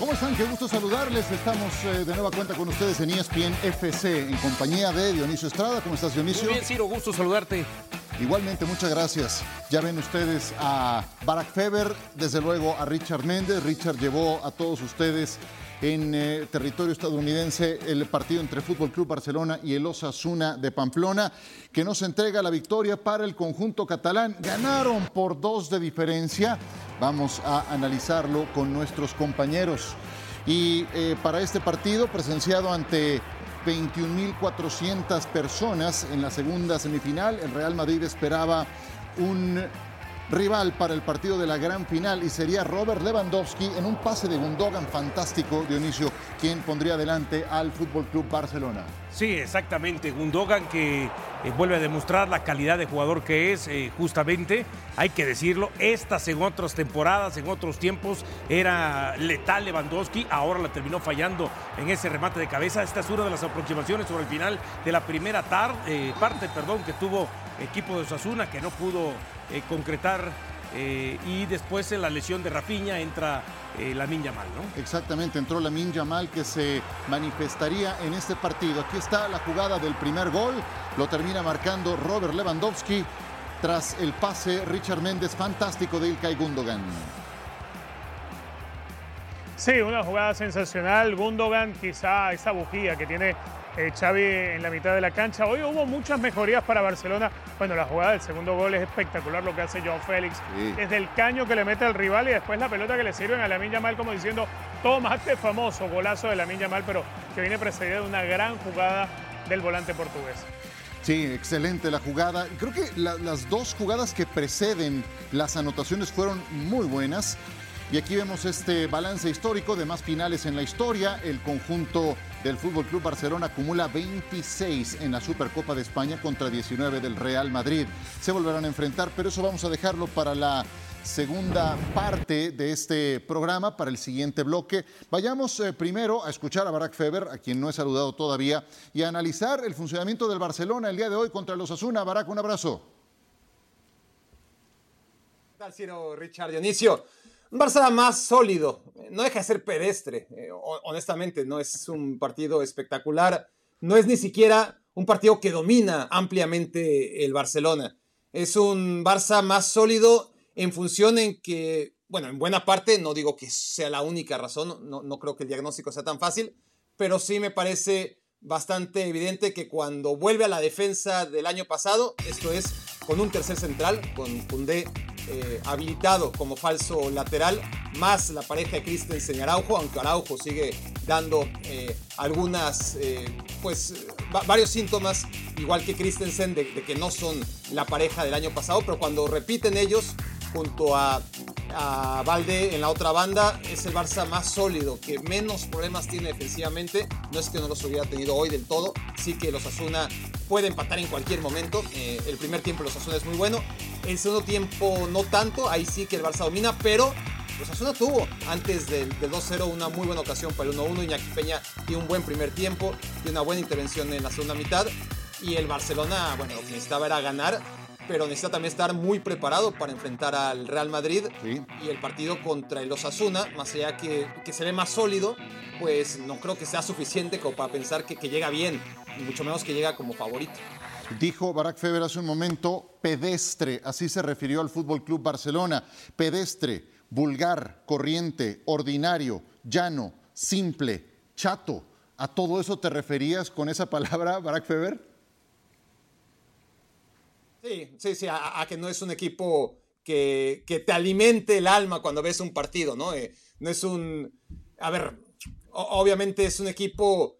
¿Cómo están? Qué gusto saludarles. Estamos eh, de nueva cuenta con ustedes en ESPN FC en compañía de Dionisio Estrada. ¿Cómo estás, Dionisio? Muy bien, Ciro, gusto saludarte. Igualmente, muchas gracias. Ya ven ustedes a Barack Feber, desde luego a Richard Méndez. Richard llevó a todos ustedes en eh, territorio estadounidense el partido entre Fútbol Club Barcelona y el Osasuna de Pamplona, que nos entrega la victoria para el conjunto catalán. Ganaron por dos de diferencia. Vamos a analizarlo con nuestros compañeros. Y eh, para este partido, presenciado ante 21.400 personas en la segunda semifinal, el Real Madrid esperaba un rival para el partido de la gran final y sería Robert Lewandowski en un pase de Gundogan fantástico, Dionisio, quien pondría adelante al Fútbol Club Barcelona. Sí, exactamente. Gundogan que eh, vuelve a demostrar la calidad de jugador que es, eh, justamente, hay que decirlo. Estas en otras temporadas, en otros tiempos, era letal Lewandowski. Ahora la terminó fallando en ese remate de cabeza. Esta es una de las aproximaciones sobre el final de la primera tarde, eh, parte perdón, que tuvo equipo de Osasuna, que no pudo concretar y después en la lesión de Rafiña entra la Minja Mal, ¿no? Exactamente, entró la Minja Mal que se manifestaría en este partido. Aquí está la jugada del primer gol, lo termina marcando Robert Lewandowski tras el pase Richard Méndez fantástico de Ilkay Gundogan. Sí, una jugada sensacional. Gundogan, quizá esa bujía que tiene eh, Xavi en la mitad de la cancha. Hoy hubo muchas mejorías para Barcelona. Bueno, la jugada del segundo gol es espectacular lo que hace João Félix. Desde el caño que le mete al rival y después la pelota que le sirven a la Mal como diciendo, tomate famoso golazo de la Mal, pero que viene precedida de una gran jugada del volante portugués. Sí, excelente la jugada. Creo que las dos jugadas que preceden las anotaciones fueron muy buenas. Y aquí vemos este balance histórico de más finales en la historia. El conjunto del Fútbol Club Barcelona acumula 26 en la Supercopa de España contra 19 del Real Madrid. Se volverán a enfrentar, pero eso vamos a dejarlo para la segunda parte de este programa, para el siguiente bloque. Vayamos eh, primero a escuchar a Barack Feber, a quien no he saludado todavía, y a analizar el funcionamiento del Barcelona el día de hoy contra los Asuna. Barack, un abrazo. ¿Qué tal, Ciro, Richard Dionisio? Un Barça más sólido, no deja de ser pedestre, eh, honestamente, no es un partido espectacular, no es ni siquiera un partido que domina ampliamente el Barcelona. Es un Barça más sólido en función en que, bueno, en buena parte, no digo que sea la única razón, no, no creo que el diagnóstico sea tan fácil, pero sí me parece bastante evidente que cuando vuelve a la defensa del año pasado, esto es con un tercer central, con Koundé eh, habilitado como falso lateral, más la pareja de Christensen y Araujo, aunque Araujo sigue dando eh, algunas, eh, pues, varios síntomas, igual que Christensen, de, que no son la pareja del año pasado, pero cuando repiten ellos, junto a, a Valde en la otra banda, es el Barça más sólido, que menos problemas tiene defensivamente. No es que no los hubiera tenido hoy del todo, sí que los Asuna puede empatar en cualquier momento. el primer tiempo los Asuna es muy bueno. El segundo tiempo no tanto, ahí sí que el Barça domina, pero los Asuna tuvo antes del, 2-0 una muy buena ocasión para el 1-1. Iñaki Peña tiene un buen primer tiempo, tiene una buena intervención en la segunda mitad. Y el Barcelona, bueno, lo que necesitaba era ganar, pero necesita también estar muy preparado para enfrentar al Real Madrid. Y el partido contra el Osasuna, más allá que, que se ve más sólido, pues no creo que sea suficiente como para pensar que, que llega bien, y mucho menos que llega como favorito. Dijo Barack Feber hace un momento pedestre, así se refirió al Fútbol Club Barcelona. Pedestre, vulgar, corriente, ordinario, llano, simple, chato. ¿A todo eso te referías con esa palabra, Barack Feber? Sí, sí, sí, a, que no es un equipo que, que, te alimente el alma cuando ves un partido, ¿no? Eh, no es un. A ver, obviamente es un equipo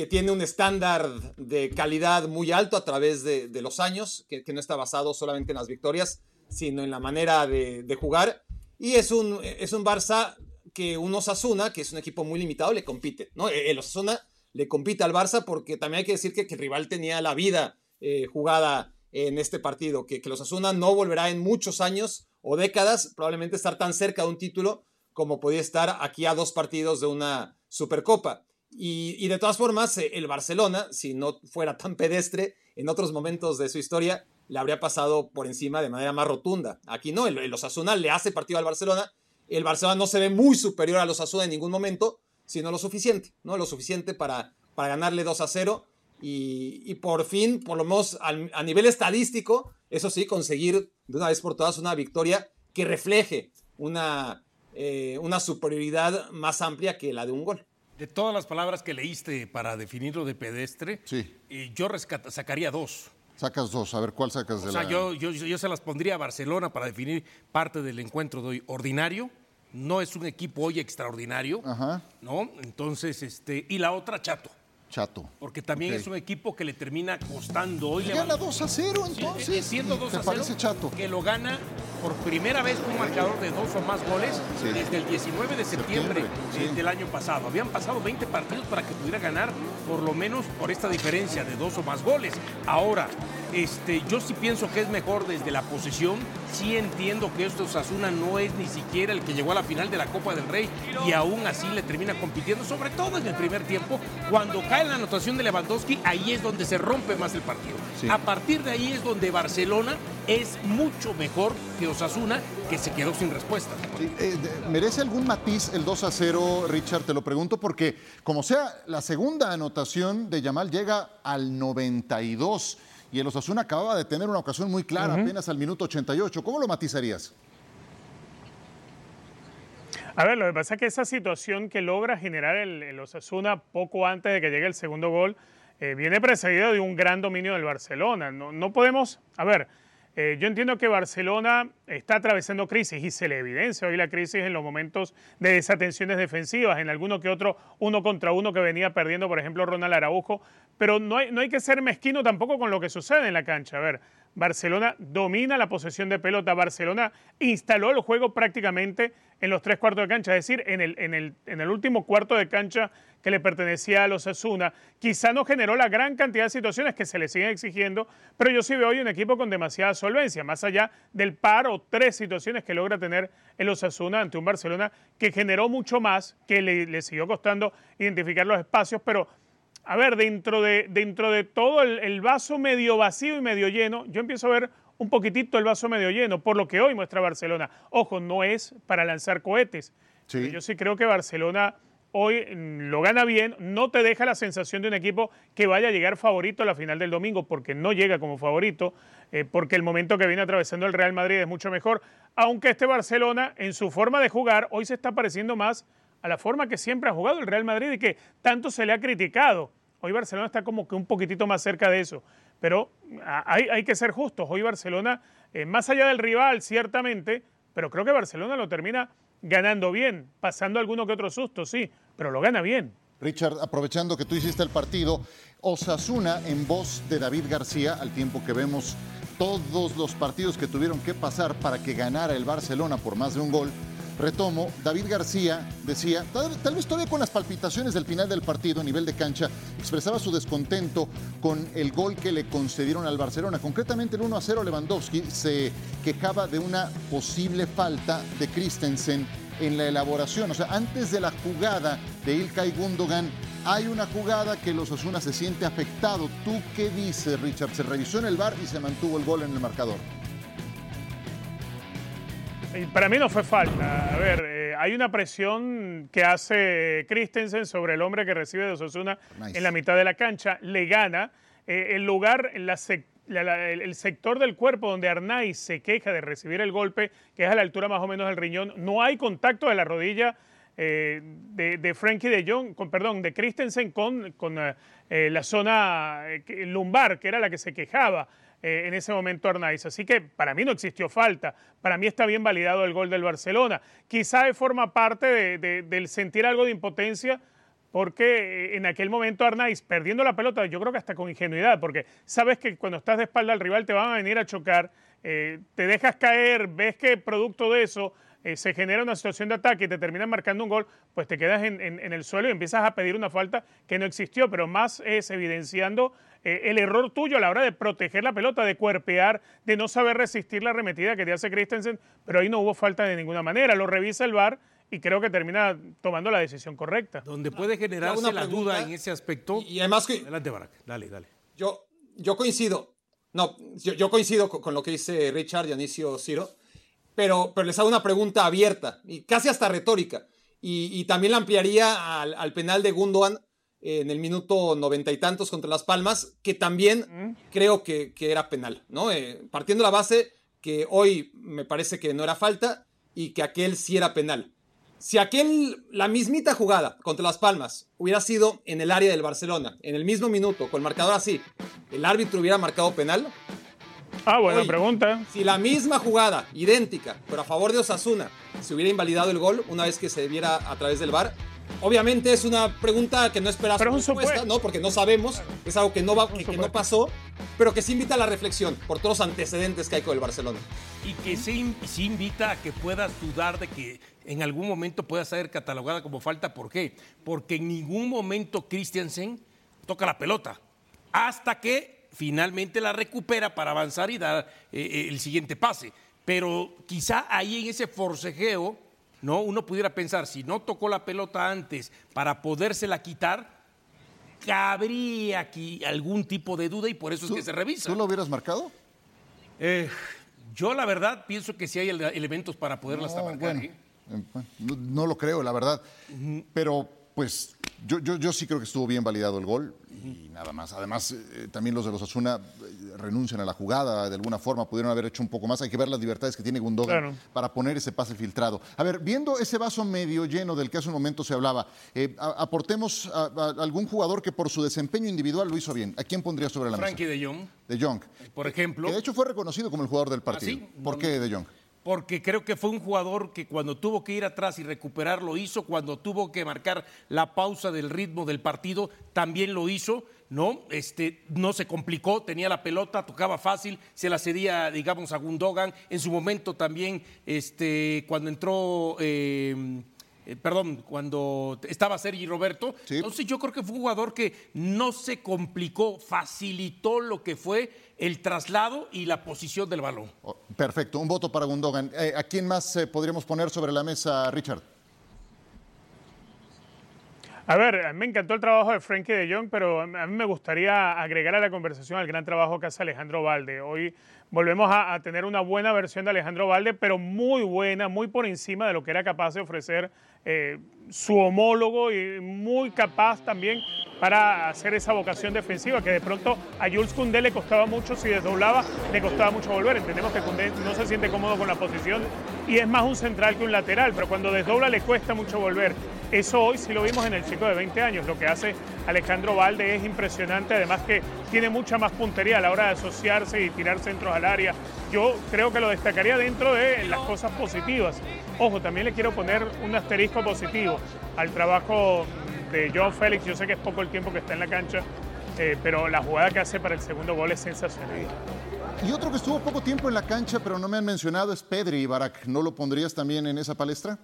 que tiene un estándar de calidad muy alto a través de, los años, que, no está basado solamente en las victorias, sino en la manera de, jugar. Y es un, es un Barça que un Osasuna, que es un equipo muy limitado, le compite. ¿no? El Osasuna le compite al Barça porque también hay que decir que, el rival tenía la vida eh, jugada en este partido, que, que los Osasuna no volverá en muchos años o décadas probablemente estar tan cerca de un título como podía estar aquí a dos partidos de una Supercopa. Y, de todas formas, eh, el Barcelona, si no fuera tan pedestre en otros momentos de su historia, le habría pasado por encima de manera más rotunda. Aquí no, el, Osasuna le hace partido al Barcelona, el Barcelona no se ve muy superior a los Asuna en ningún momento, sino lo suficiente, ¿no? Lo suficiente para, para ganarle 2 a 0 y, por fin, por lo menos a nivel estadístico, eso sí, conseguir de una vez por todas una victoria que refleje una, eh, una superioridad más amplia que la de un gol. De todas las palabras que leíste para definirlo de pedestre, sí. Eh, yo sacaría dos. Sacas dos, a ver cuál sacas de o sea, yo, yo, yo, se las pondría a Barcelona para definir parte del encuentro de hoy. Ordinario, no es un equipo hoy extraordinario, Ajá. ¿no? Entonces, este, y la otra, Chato. Chato. Porque también es un equipo que le termina costando hoy. gana 2 a 0 entonces. siendo 2 a 0. parece chato. Que lo gana por primera vez un marcador de dos o más goles desde el 19 de septiembre, del año pasado. Habían pasado 20 partidos para que pudiera ganar por lo menos por esta diferencia de dos o más goles. Ahora, este, yo sí pienso que es mejor desde la posición. Sí entiendo que esto Sasuna no es ni siquiera el que llegó a la final de la Copa del Rey y aún así le termina compitiendo, sobre todo en el primer tiempo. Cuando cae la anotación de Lewandowski, ahí es donde se rompe más el partido. A partir de ahí es donde Barcelona es mucho mejor que Osasuna, que se quedó sin respuesta. Eh, ¿Merece algún matiz el 2 a 0, Richard? Te lo pregunto porque, como sea, la segunda anotación de Yamal llega al 92 y el Osasuna acababa de tener una ocasión muy clara apenas al minuto 88. ¿Cómo lo matizarías? A ver, lo que pasa es que esa situación que logra generar el, Osasuna poco antes de que llegue el segundo gol eh, viene precedida de un gran dominio del Barcelona. No, no podemos, a ver, eh, yo entiendo que Barcelona está atravesando crisis y se le evidencia hoy la crisis en los momentos de desatenciones defensivas, en alguno que otro uno contra uno que venía perdiendo, por ejemplo, Ronald Araujo, pero no hay, no hay que ser mezquino tampoco con lo que sucede en la cancha. A ver, Barcelona domina la posesión de pelota, Barcelona instaló el juego prácticamente en los tres cuartos de cancha, es decir, en el, en el, en el último cuarto de cancha que le pertenecía a los Asuna. Quizá no generó la gran cantidad de situaciones que se le siguen exigiendo, pero yo sí veo hoy un equipo con demasiada solvencia, más allá del par o tres situaciones que logra tener el Osasuna ante un Barcelona que generó mucho más, que le, siguió costando identificar los espacios, pero a ver, dentro de, dentro de todo el, vaso medio vacío y medio lleno, yo empiezo a ver un poquitito el vaso medio lleno, por lo que hoy muestra Barcelona. Ojo, no es para lanzar cohetes. Yo sí creo que Barcelona hoy mm, lo gana bien, no te deja la sensación de un equipo que vaya a llegar favorito a la final del domingo, porque no llega como favorito, eh, porque el momento que viene atravesando el Real Madrid es mucho mejor, aunque este Barcelona en su forma de jugar hoy se está pareciendo más a la forma que siempre ha jugado el Real Madrid y que tanto se le ha criticado. Hoy Barcelona está como que un poquitito más cerca de eso, pero hay, que ser justos, hoy Barcelona, eh, más allá del rival ciertamente, pero creo que Barcelona lo termina ganando bien, pasando alguno que otro susto, sí, pero lo gana bien. Richard, aprovechando que tú hiciste el partido, Osasuna en voz de David García, al tiempo que vemos todos los partidos que tuvieron que pasar para que ganara el Barcelona por más de un gol, Retomo, David García decía, tal, vez todavía con las palpitaciones del final del partido a nivel de cancha, expresaba su descontento con el gol que le concedieron al Barcelona. Concretamente el 1 a 0 Lewandowski se quejaba de una posible falta de Christensen en la elaboración. O sea, antes de la jugada de Ilkay Gundogan, hay una jugada que los Osuna se siente afectado. ¿Tú qué dices, Richard? Se revisó en el bar y se mantuvo el gol en el marcador. Para mí no fue falta. A ver, eh, hay una presión que hace Christensen sobre el hombre que recibe de Osasuna en la mitad de la cancha, le gana. Eh, el lugar, el sector del cuerpo donde Arnaiz se queja de recibir el golpe, que es a la altura más o menos del riñón, no hay contacto de la rodilla eh, de, Frankie de Jong, con, perdón, de Christensen con, con la zona lumbar, que era la que se quejaba. Eh, en ese momento Arnaiz. Así que para mí no existió falta. Para mí está bien validado el gol del Barcelona. Quizá forma parte del sentir algo de impotencia porque eh, en aquel momento Arnaiz, perdiendo la pelota, yo creo que hasta con ingenuidad, porque sabes que cuando estás de espalda al rival te van a venir a chocar, eh, te dejas caer, ves que producto de eso se genera una situación de ataque y te terminan marcando un gol, pues te quedas en, en, el suelo y empiezas a pedir una falta que no existió, pero más es evidenciando eh, el error tuyo a la hora de proteger la pelota, de cuerpear, de no saber resistir la arremetida que te hace Christensen, pero ahí no hubo falta de ninguna manera. Lo revisa el VAR y creo que termina tomando la decisión correcta. Donde puede generarse la duda en ese aspecto. Y además que... Adelante, Barak. Dale, dale. Yo, yo coincido. No, yo, coincido con, lo que dice Richard Dionisio Ciro. Pero, pero les hago una pregunta abierta, y casi hasta retórica, y, también la ampliaría al, penal de Gundogan en el minuto noventa y tantos contra Las Palmas, que también creo que, era penal, ¿no? Eh, partiendo la base que hoy me parece que no era falta y que aquel sí era penal. Si aquel, la mismita jugada contra Las Palmas hubiera sido en el área del Barcelona, en el mismo minuto, con el marcador así, ¿el árbitro hubiera marcado penal? Ah, buena pregunta. Si la misma jugada, idéntica, pero a favor de Osasuna, se hubiera invalidado el gol una vez que se viera a través del VAR, Obviamente es una pregunta que no esperas pero respuesta, ¿no? Porque no sabemos, es algo que no, va, que, no pasó, pero que sí invita a la reflexión por todos los antecedentes que hay con el Barcelona. Y que sí, sí invita a que puedas dudar de que en algún momento pueda ser catalogada como falta. ¿Por qué? Porque en ningún momento Christiansen toca la pelota hasta que finalmente la recupera para avanzar y dar eh, eh, el siguiente pase. Pero quizá ahí en ese forcejeo ¿no? Uno pudiera pensar, si no tocó la pelota antes para podérsela quitar, cabría aquí algún tipo de duda y por eso es que se revisa. ¿Tú lo hubieras marcado? Eh, yo la verdad pienso que sí hay elementos para poderlas no, marcar. ¿eh? Eh, no, lo creo, la verdad. Pero pues yo, yo, yo sí creo que estuvo bien validado el gol y nada más. Además, eh, también los de los Asuna eh, renuncian a la jugada de alguna forma, pudieron haber hecho un poco más. Hay que ver las libertades que tiene Gundogan para poner ese pase filtrado. A ver, viendo ese vaso medio lleno del que hace un momento se hablaba, eh, aportemos a, algún jugador que por su desempeño individual lo hizo bien. ¿A quién pondría sobre la mesa? Frankie de Jong. De Jong. Por ejemplo. Que de hecho fue reconocido como el jugador del partido. ¿Ah, ¿Por qué de Jong? Porque creo que fue un jugador que cuando tuvo que ir atrás y recuperar lo hizo, cuando tuvo que marcar la pausa del ritmo del partido también lo hizo, ¿no? Este, no se complicó, tenía la pelota, tocaba fácil, se la cedía, digamos, a Gundogan. En su momento también, este, cuando entró... Eh, eh, perdón, cuando estaba Sergi Roberto. Entonces yo creo que fue un jugador que no se complicó, facilitó lo que fue el traslado y la posición del balón. Oh, perfecto, un voto para Gundogan. Eh, ¿A quién más eh, podríamos poner sobre la mesa, Richard? A ver, me encantó el trabajo de Frankie de Jong, pero a mí me gustaría agregar a la conversación el gran trabajo que hace Alejandro Valde. Hoy volvemos a, tener una buena versión de Alejandro Valde, pero muy buena, muy por encima de lo que era capaz de ofrecer eh, su homólogo y muy capaz también para hacer esa vocación defensiva que de pronto a Jules Koundé le costaba mucho, si desdoblaba le costaba mucho volver. Entendemos que Koundé no se siente cómodo con la posición y es más un central que un lateral, pero cuando desdobla le cuesta mucho volver. Eso hoy sí lo vimos en el chico de 20 años. Lo que hace Alejandro Valde es impresionante, además que tiene mucha más puntería a la hora de asociarse y tirar centros al área. Yo creo que lo destacaría dentro de las cosas positivas. Ojo, también le quiero poner un asterisco positivo al trabajo de John Félix. Yo sé que es poco el tiempo que está en la cancha, eh, pero la jugada que hace para el segundo gol es sensacional. Y otro que estuvo poco tiempo en la cancha, pero no me han mencionado, es Pedri Barak. ¿No lo pondrías también en esa palestra?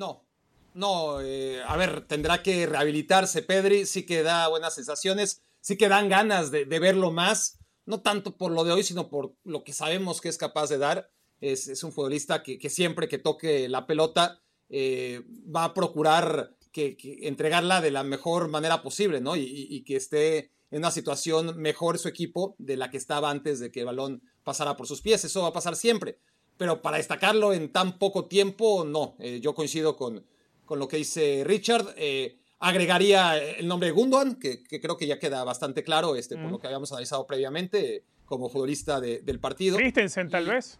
No, no, eh, a ver, tendrá que rehabilitarse Pedri, sí que da buenas sensaciones, sí que dan ganas de, verlo más, no tanto por lo de hoy, sino por lo que sabemos que es capaz de dar. Es, un futbolista que, siempre que toque la pelota eh, va a procurar que, entregarla de la mejor manera posible, ¿no? Y, que esté en una situación mejor su equipo de la que estaba antes de que el balón pasara por sus pies. Eso va a pasar siempre pero para destacarlo en tan poco tiempo, no. Eh, yo coincido con, con, lo que dice Richard. Eh, agregaría el nombre de Gundogan, que, creo que ya queda bastante claro este, por lo que habíamos analizado previamente como futbolista del partido. Christensen, tal vez.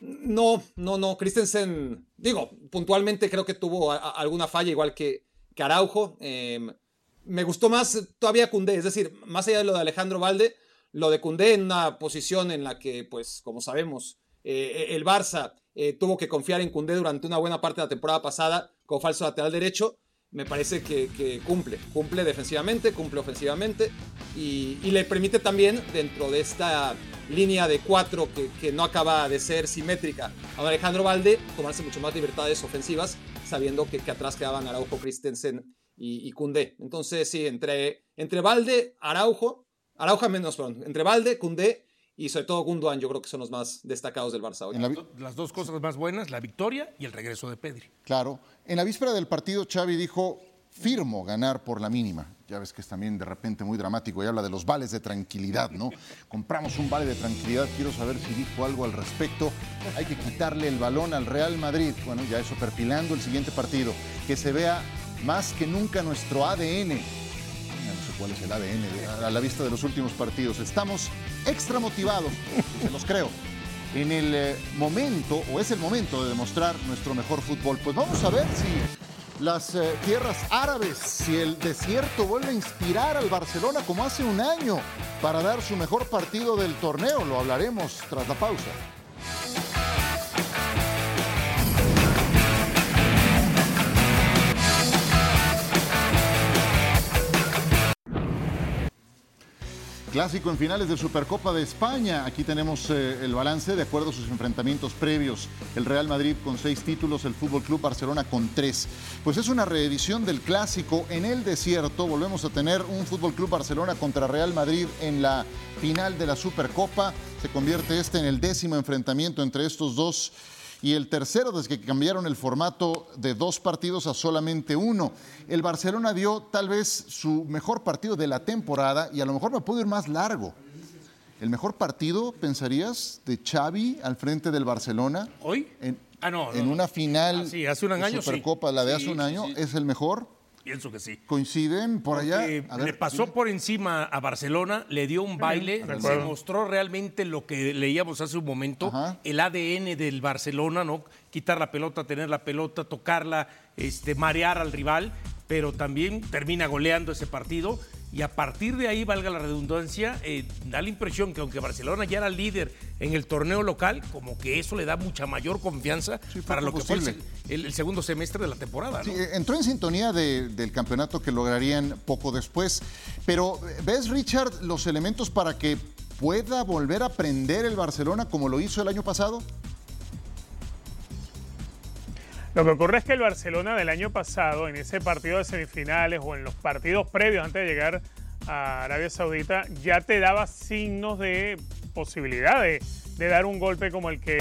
No, no, no. Christensen, digo, puntualmente creo que tuvo alguna falla, igual que, que Araujo. Em, me gustó más todavía Cundé, es decir, más allá de lo de Alejandro Valde, lo de Cundé en una posición en la que, pues, como sabemos, eh, el Barça eh, tuvo que confiar en Cundé durante una buena parte de la temporada pasada como falso lateral derecho. Me parece que, cumple, cumple defensivamente, cumple ofensivamente y, le permite también dentro de esta línea de cuatro que, no acaba de ser simétrica a Alejandro Valde tomarse mucho más libertades ofensivas sabiendo que, atrás quedaban Araujo, Christensen y, y. Entonces sí, entre, entre Valde, Araujo, Araujo menos, perdón, entre Valde, Cundé y sobre todo Gundogan yo creo que son los más destacados del Barça hoy. Las dos cosas más buenas, la victoria y el regreso de Pedri. Claro. En la víspera del partido Xavi dijo, firmo ganar por la mínima. ya ves que es también de repente muy dramático y habla de los vales de tranquilidad, ¿no? Compramos un vale de tranquilidad, quiero saber si dijo algo al respecto. Hay que quitarle el balón al Real Madrid. Bueno, ya eso perfilando el siguiente partido. Que se vea más que nunca nuestro ADN. Cuál es el ADN a la vista de los últimos partidos. Estamos extra motivados, se los creo. En el eh, momento, o es el momento de demostrar nuestro mejor fútbol. Pues vamos a ver si las eh, tierras árabes, si el desierto vuelve a inspirar al Barcelona como hace un año para dar su mejor partido del torneo. Lo hablaremos tras la pausa. Clásico en finales de Supercopa de España. Aquí tenemos eh, el balance de acuerdo a sus enfrentamientos previos. El Real Madrid con seis títulos, el Fútbol Club Barcelona con tres. Pues es una reedición del clásico en el desierto. Volvemos a tener un Fútbol Club Barcelona contra Real Madrid en la final de la Supercopa. Se convierte este en el décimo enfrentamiento entre estos dos y el tercero desde que cambiaron el formato de dos partidos a solamente uno. El Barcelona dio tal vez su mejor partido de la temporada y a lo mejor me puedo ir más largo. El mejor partido, pensarías, de Xavi al frente del Barcelona. ¿Hoy? En, Ah, no, en no. una final Ah, sí, hace un de año, sí. Supercopa, la de hace Sí, un año, sí. es el mejor. Pienso que sí. ¿Coinciden por allá? Porque A ver, le pasó por encima a Barcelona, le dio un baile, se mostró realmente lo que leíamos hace un momento, Ajá. el ADN del Barcelona, ¿no? Quitar la pelota, tener la pelota, tocarla, este, marear al rival, pero también termina goleando ese partido. Y a partir de ahí, valga la redundancia, eh, da la impresión que aunque Barcelona ya era líder en el torneo local, como que eso le da mucha mayor confianza Sí, para lo que fue el, posible. el- segundo semestre de la temporada. Sí, ¿no? eh, entró en sintonía de- del campeonato que lograrían poco después. Pero, ¿ves, Richard, los elementos para que pueda volver a prender el Barcelona como lo hizo el año pasado? Lo que ocurre es que el Barcelona del año pasado, en ese partido de semifinales o en los partidos previos antes de llegar a Arabia Saudita, ya te daba signos de posibilidad de, de dar un golpe como el que